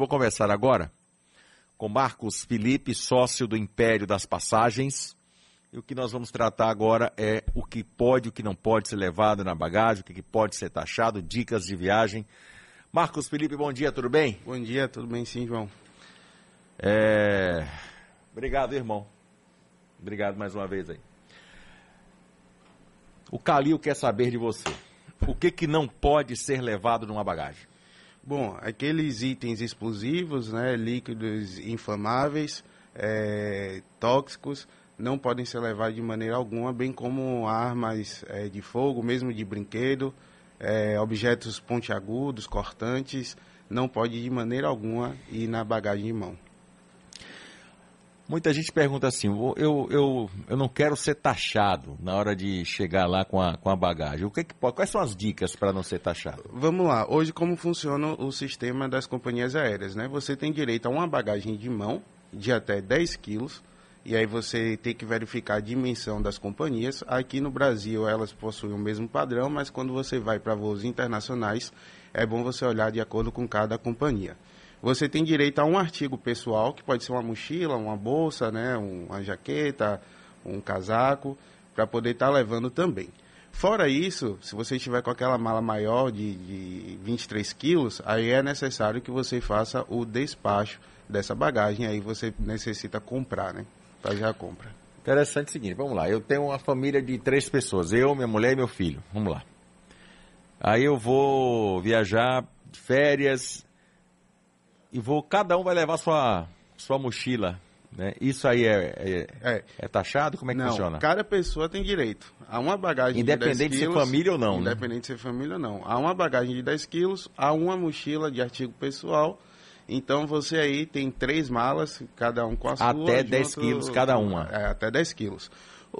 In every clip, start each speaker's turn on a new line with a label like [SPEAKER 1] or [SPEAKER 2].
[SPEAKER 1] Vou conversar agora com Marcos Felipe, sócio do Império das Passagens. E o que nós vamos tratar agora é o que pode e o que não pode ser levado na bagagem, o que pode ser taxado, dicas de viagem. Marcos Felipe, bom dia, tudo bem?
[SPEAKER 2] Bom dia, tudo bem sim, João.
[SPEAKER 1] É... Obrigado, irmão. Obrigado mais uma vez aí. O Calil quer saber de você. O que, que não pode ser levado numa bagagem?
[SPEAKER 2] Bom, aqueles itens explosivos, né, líquidos inflamáveis, é, tóxicos, não podem ser levados de maneira alguma, bem como armas é, de fogo, mesmo de brinquedo, é, objetos pontiagudos, cortantes, não pode de maneira alguma ir na bagagem de mão.
[SPEAKER 1] Muita gente pergunta assim, eu, eu, eu não quero ser taxado na hora de chegar lá com a, com a bagagem. O que, que quais são as dicas para não ser taxado?
[SPEAKER 2] Vamos lá, hoje como funciona o sistema das companhias aéreas, né? Você tem direito a uma bagagem de mão de até 10 quilos, e aí você tem que verificar a dimensão das companhias. Aqui no Brasil elas possuem o mesmo padrão, mas quando você vai para voos internacionais, é bom você olhar de acordo com cada companhia. Você tem direito a um artigo pessoal, que pode ser uma mochila, uma bolsa, né, uma jaqueta, um casaco, para poder estar tá levando também. Fora isso, se você estiver com aquela mala maior de, de 23 quilos, aí é necessário que você faça o despacho dessa bagagem, aí você necessita comprar, né? Fazer a compra.
[SPEAKER 1] Interessante o seguinte, vamos lá, eu tenho uma família de três pessoas, eu, minha mulher e meu filho, vamos lá. Aí eu vou viajar de férias, e vou, cada um vai levar sua, sua mochila. Né? Isso aí é, é, é. é taxado? Como é que
[SPEAKER 2] não,
[SPEAKER 1] funciona?
[SPEAKER 2] Cada pessoa tem direito a uma bagagem
[SPEAKER 1] Independente de, 10 quilos,
[SPEAKER 2] de
[SPEAKER 1] ser família ou não.
[SPEAKER 2] Né? Independente né? de ser família ou não. Há uma bagagem de 10 quilos, há uma mochila de artigo pessoal. Então você aí tem três malas, cada um com a
[SPEAKER 1] até
[SPEAKER 2] sua.
[SPEAKER 1] Até 10 quilos cada uma.
[SPEAKER 2] É, até 10 quilos.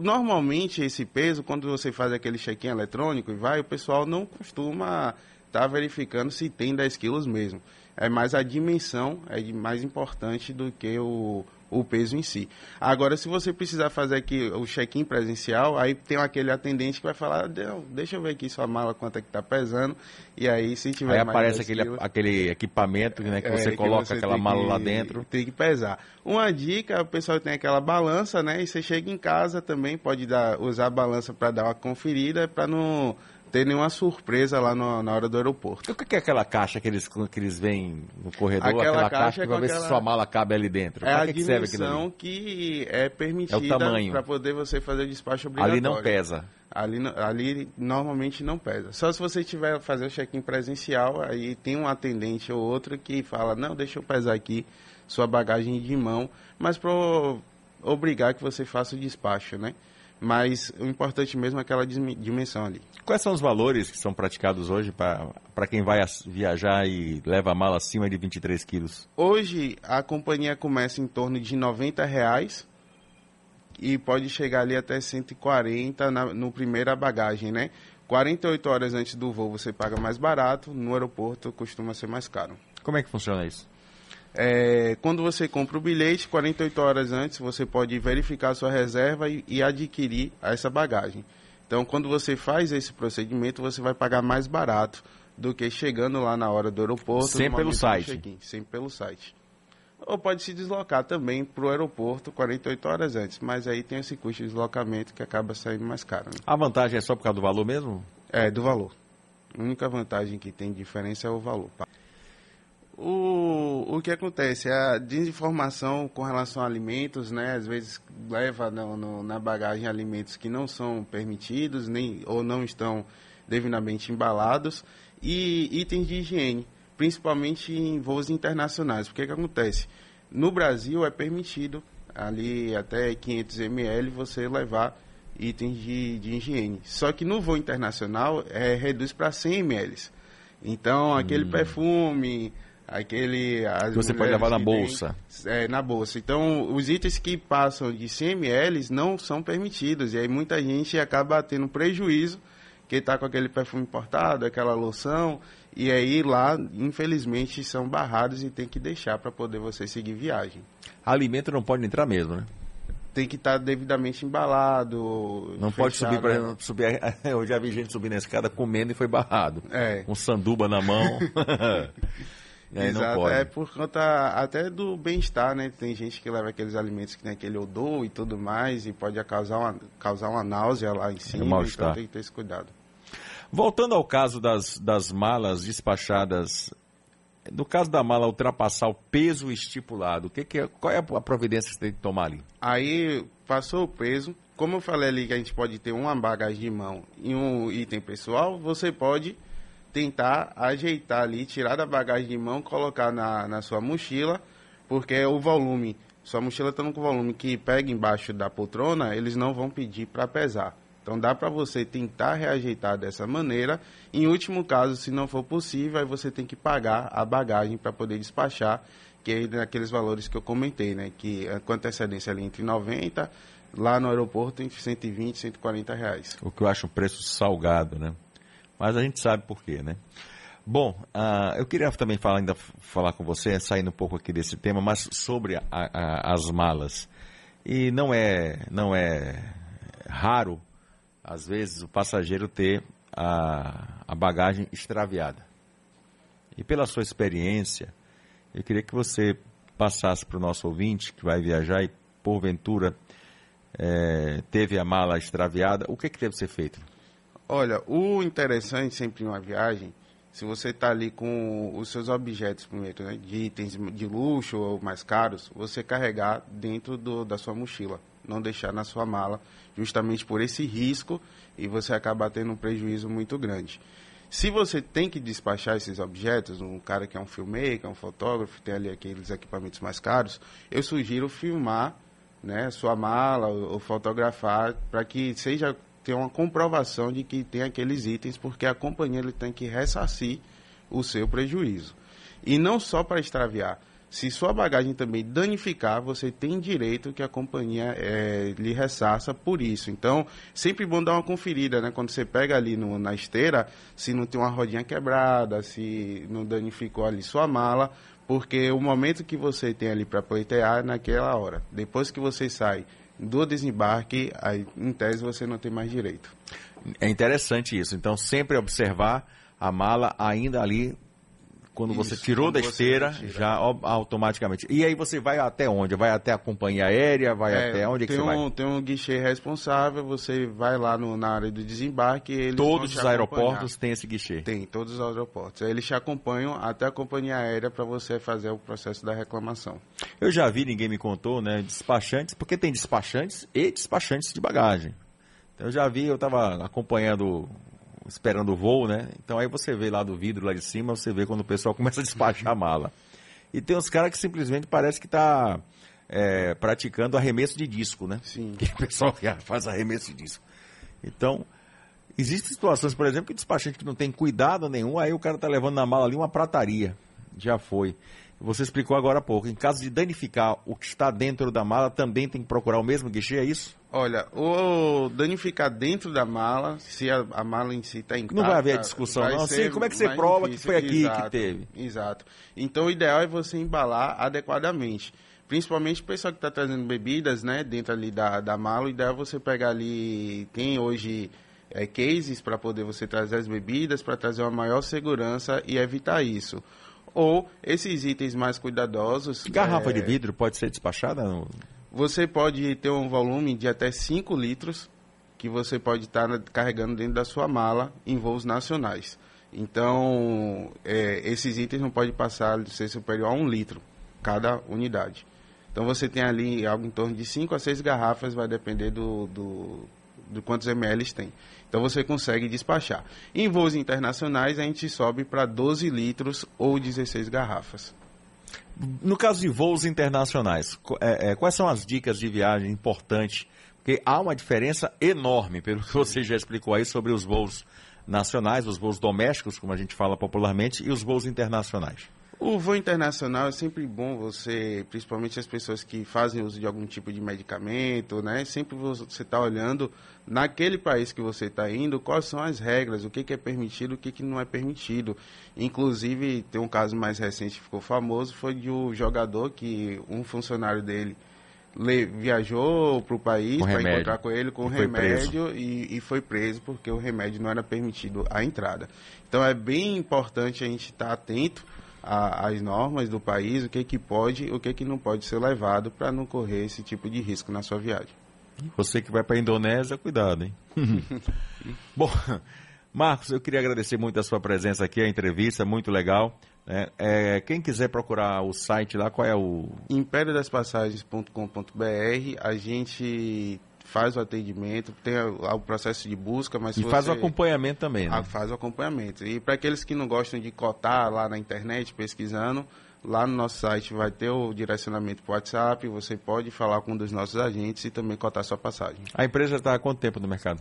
[SPEAKER 2] Normalmente esse peso, quando você faz aquele check-in eletrônico e vai, o pessoal não costuma estar tá verificando se tem 10 quilos mesmo é mais a dimensão é mais importante do que o, o peso em si. Agora, se você precisar fazer aqui o check-in presencial, aí tem aquele atendente que vai falar, deixa eu ver aqui sua mala, quanto é que está pesando, e aí se tiver
[SPEAKER 1] Aí aparece aquele, aquele equipamento né, que é, você coloca que você aquela mala
[SPEAKER 2] que,
[SPEAKER 1] lá dentro.
[SPEAKER 2] Tem que pesar. Uma dica, o pessoal tem aquela balança, né, e você chega em casa também, pode dar, usar a balança para dar uma conferida, para não ter nenhuma surpresa lá no, na hora do aeroporto.
[SPEAKER 1] O que é aquela caixa que eles, que eles vêm no corredor? Aquela, aquela caixa, caixa para ver aquela... se sua mala cabe ali dentro.
[SPEAKER 2] É pra a que dimensão que, que é permitida é para poder você fazer o despacho obrigatório.
[SPEAKER 1] Ali não pesa.
[SPEAKER 2] Ali, ali normalmente não pesa. Só se você tiver fazer o check-in presencial, aí tem um atendente ou outro que fala, não, deixa eu pesar aqui sua bagagem de mão, mas para obrigar que você faça o despacho, né? Mas o importante mesmo é aquela dimensão ali.
[SPEAKER 1] Quais são os valores que são praticados hoje para quem vai viajar e leva a mala acima de 23 quilos?
[SPEAKER 2] Hoje a companhia começa em torno de 90 reais e pode chegar ali até 140 na, no primeira bagagem, né? 48 horas antes do voo você paga mais barato, no aeroporto costuma ser mais caro.
[SPEAKER 1] Como é que funciona isso?
[SPEAKER 2] É, quando você compra o bilhete, 48 horas antes, você pode verificar a sua reserva e, e, adquirir essa bagagem. Então, quando você faz esse procedimento, você vai pagar mais barato do que chegando lá na hora do aeroporto.
[SPEAKER 1] Sempre pelo site.
[SPEAKER 2] Sempre pelo site. Ou pode se deslocar também para o aeroporto 48 horas antes, mas aí tem esse custo de deslocamento que acaba saindo mais caro. Né?
[SPEAKER 1] A vantagem é só por causa do valor mesmo?
[SPEAKER 2] É, do valor. A única vantagem que tem de diferença é o valor. O, o que acontece? A desinformação com relação a alimentos, né? Às vezes leva no, no, na bagagem alimentos que não são permitidos nem, ou não estão devidamente embalados e itens de higiene, principalmente em voos internacionais. Porque que acontece? No Brasil é permitido ali até 500 ml você levar itens de, de higiene. Só que no voo internacional é, reduz para 100 ml. Então, aquele hum. perfume, aquele
[SPEAKER 1] você pode levar na bolsa
[SPEAKER 2] é, na bolsa então os itens que passam de 100 ml não são permitidos e aí muita gente acaba tendo prejuízo que está com aquele perfume importado aquela loção e aí lá infelizmente são barrados e tem que deixar para poder você seguir viagem
[SPEAKER 1] alimento não pode entrar mesmo né
[SPEAKER 2] tem que estar tá devidamente embalado.
[SPEAKER 1] Não fechado, pode subir, por exemplo, subir. Eu já vi gente subir na escada comendo e foi barrado.
[SPEAKER 2] É.
[SPEAKER 1] Um sanduba na mão.
[SPEAKER 2] Exato, é por conta até do bem-estar, né? Tem gente que leva aqueles alimentos que tem aquele odor e tudo mais e pode causar uma, causar uma náusea lá em cima, é então tem que ter esse cuidado.
[SPEAKER 1] Voltando ao caso das, das malas despachadas, no caso da mala ultrapassar o peso estipulado, o que, que é, qual é a providência que você tem que tomar ali?
[SPEAKER 2] Aí passou o peso, como eu falei ali que a gente pode ter uma bagagem de mão e um item pessoal, você pode tentar ajeitar ali, tirar da bagagem de mão, colocar na, na sua mochila, porque o volume, sua mochila estando com o volume que pega embaixo da poltrona, eles não vão pedir para pesar. Então dá para você tentar reajeitar dessa maneira. Em último caso, se não for possível, aí você tem que pagar a bagagem para poder despachar, que é naqueles valores que eu comentei, né? Que com antecedência ali entre 90, lá no aeroporto entre 120 e 140 reais.
[SPEAKER 1] O que eu acho um preço salgado, né? Mas a gente sabe por quê, né? Bom, uh, eu queria também falar, ainda falar com você, saindo um pouco aqui desse tema, mas sobre a, a, as malas. E não é, não é raro, às vezes, o passageiro ter a, a bagagem extraviada. E pela sua experiência, eu queria que você passasse para o nosso ouvinte que vai viajar e, porventura, é, teve a mala extraviada, o que, que deve ser feito?
[SPEAKER 2] Olha, o interessante sempre em uma viagem, se você está ali com os seus objetos, primeiro, né, de itens de luxo ou mais caros, você carregar dentro do, da sua mochila, não deixar na sua mala, justamente por esse risco e você acabar tendo um prejuízo muito grande. Se você tem que despachar esses objetos, um cara que é um filmmaker, um fotógrafo, tem ali aqueles equipamentos mais caros, eu sugiro filmar né, sua mala ou, ou fotografar para que seja ter uma comprovação de que tem aqueles itens, porque a companhia ele tem que ressarcir o seu prejuízo. E não só para extraviar. Se sua bagagem também danificar, você tem direito que a companhia é, lhe ressarça por isso. Então, sempre bom dar uma conferida, né? Quando você pega ali no, na esteira, se não tem uma rodinha quebrada, se não danificou ali sua mala, porque o momento que você tem ali para pleitear é naquela hora. Depois que você sai do desembarque, aí, em tese você não tem mais direito.
[SPEAKER 1] É interessante isso. Então, sempre observar a mala ainda ali quando Isso, você tirou quando da esteira, já automaticamente. E aí você vai até onde? Vai até a companhia aérea? Vai é, até onde é que você
[SPEAKER 2] um,
[SPEAKER 1] vai?
[SPEAKER 2] Tem um guichê responsável, você vai lá no, na área do desembarque.
[SPEAKER 1] todos os aeroportos têm esse guichê?
[SPEAKER 2] Tem, todos os aeroportos. Eles te acompanham até a companhia aérea para você fazer o processo da reclamação.
[SPEAKER 1] Eu já vi, ninguém me contou, né? Despachantes, porque tem despachantes e despachantes de bagagem. Então eu já vi, eu estava acompanhando esperando o voo, né? Então aí você vê lá do vidro lá de cima, você vê quando o pessoal começa a despachar a mala. E tem uns caras que simplesmente parece que está é, praticando arremesso de disco, né?
[SPEAKER 2] Sim.
[SPEAKER 1] Que o pessoal faz arremesso de disco. Então, existem situações, por exemplo, que despachante que não tem cuidado nenhum, aí o cara está levando na mala ali uma prataria. Já foi. Você explicou agora há pouco. Em caso de danificar o que está dentro da mala, também tem que procurar o mesmo guichê, é isso?
[SPEAKER 2] Olha, o danificar dentro da mala, se a, a mala em si está intacta...
[SPEAKER 1] Não vai haver discussão, não. Sim, como é que você prova difícil. que foi aqui
[SPEAKER 2] exato,
[SPEAKER 1] que teve?
[SPEAKER 2] Exato. Então, o ideal é você embalar adequadamente. Principalmente o pessoal que está trazendo bebidas, né, dentro ali da, da mala, o ideal é você pegar ali... Tem hoje é, cases para poder você trazer as bebidas, para trazer uma maior segurança e evitar isso ou esses itens mais cuidadosos.
[SPEAKER 1] Garrafa é... de vidro pode ser despachada? No...
[SPEAKER 2] Você pode ter um volume de até 5 litros que você pode estar carregando dentro da sua mala em voos nacionais. Então, é, esses itens não podem passar de ser superior a um litro cada unidade. Então, você tem ali algo em torno de 5 a 6 garrafas, vai depender do, do, do quantos ml tem. Então você consegue despachar. Em voos internacionais, a gente sobe para 12 litros ou 16 garrafas.
[SPEAKER 1] No caso de voos internacionais, é, é, quais são as dicas de viagem importantes? Porque há uma diferença enorme, pelo que você já explicou aí, sobre os voos nacionais, os voos domésticos, como a gente fala popularmente, e os voos internacionais.
[SPEAKER 2] O voo internacional é sempre bom você, principalmente as pessoas que fazem uso de algum tipo de medicamento, né? Sempre você está olhando naquele país que você está indo, quais são as regras, o que, que é permitido, o que, que não é permitido. Inclusive, tem um caso mais recente que ficou famoso, foi de um jogador que um funcionário dele le, viajou para o país para encontrar com ele com e remédio e, e, foi preso porque o remédio não era permitido a entrada. Então é bem importante a gente estar tá atento a, as normas do país, o que, que pode o que, que não pode ser levado para não correr esse tipo de risco na sua viagem.
[SPEAKER 1] Você que vai para a Indonésia, cuidado, hein? Bom, Marcos, eu queria agradecer muito a sua presença aqui, a entrevista, muito legal. É, é, quem quiser procurar o site lá, qual é o.
[SPEAKER 2] impériodasPassagens.com.br, a gente faz o atendimento, tem o processo de busca, mas
[SPEAKER 1] e
[SPEAKER 2] você...
[SPEAKER 1] faz o acompanhamento também, né?
[SPEAKER 2] Ah, faz o acompanhamento. E para aqueles que não gostam de cotar lá na internet, pesquisando, lá no nosso site vai ter o direcionamento para o WhatsApp, você pode falar com um dos nossos agentes e também cotar sua passagem.
[SPEAKER 1] A empresa está há quanto tempo no mercado?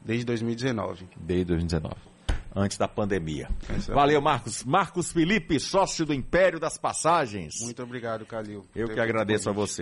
[SPEAKER 2] Desde 2019.
[SPEAKER 1] Desde 2019 antes da pandemia. Exatamente. Valeu, Marcos. Marcos Felipe, sócio do Império das Passagens.
[SPEAKER 2] Muito obrigado, Calil.
[SPEAKER 1] Eu que agradeço a você.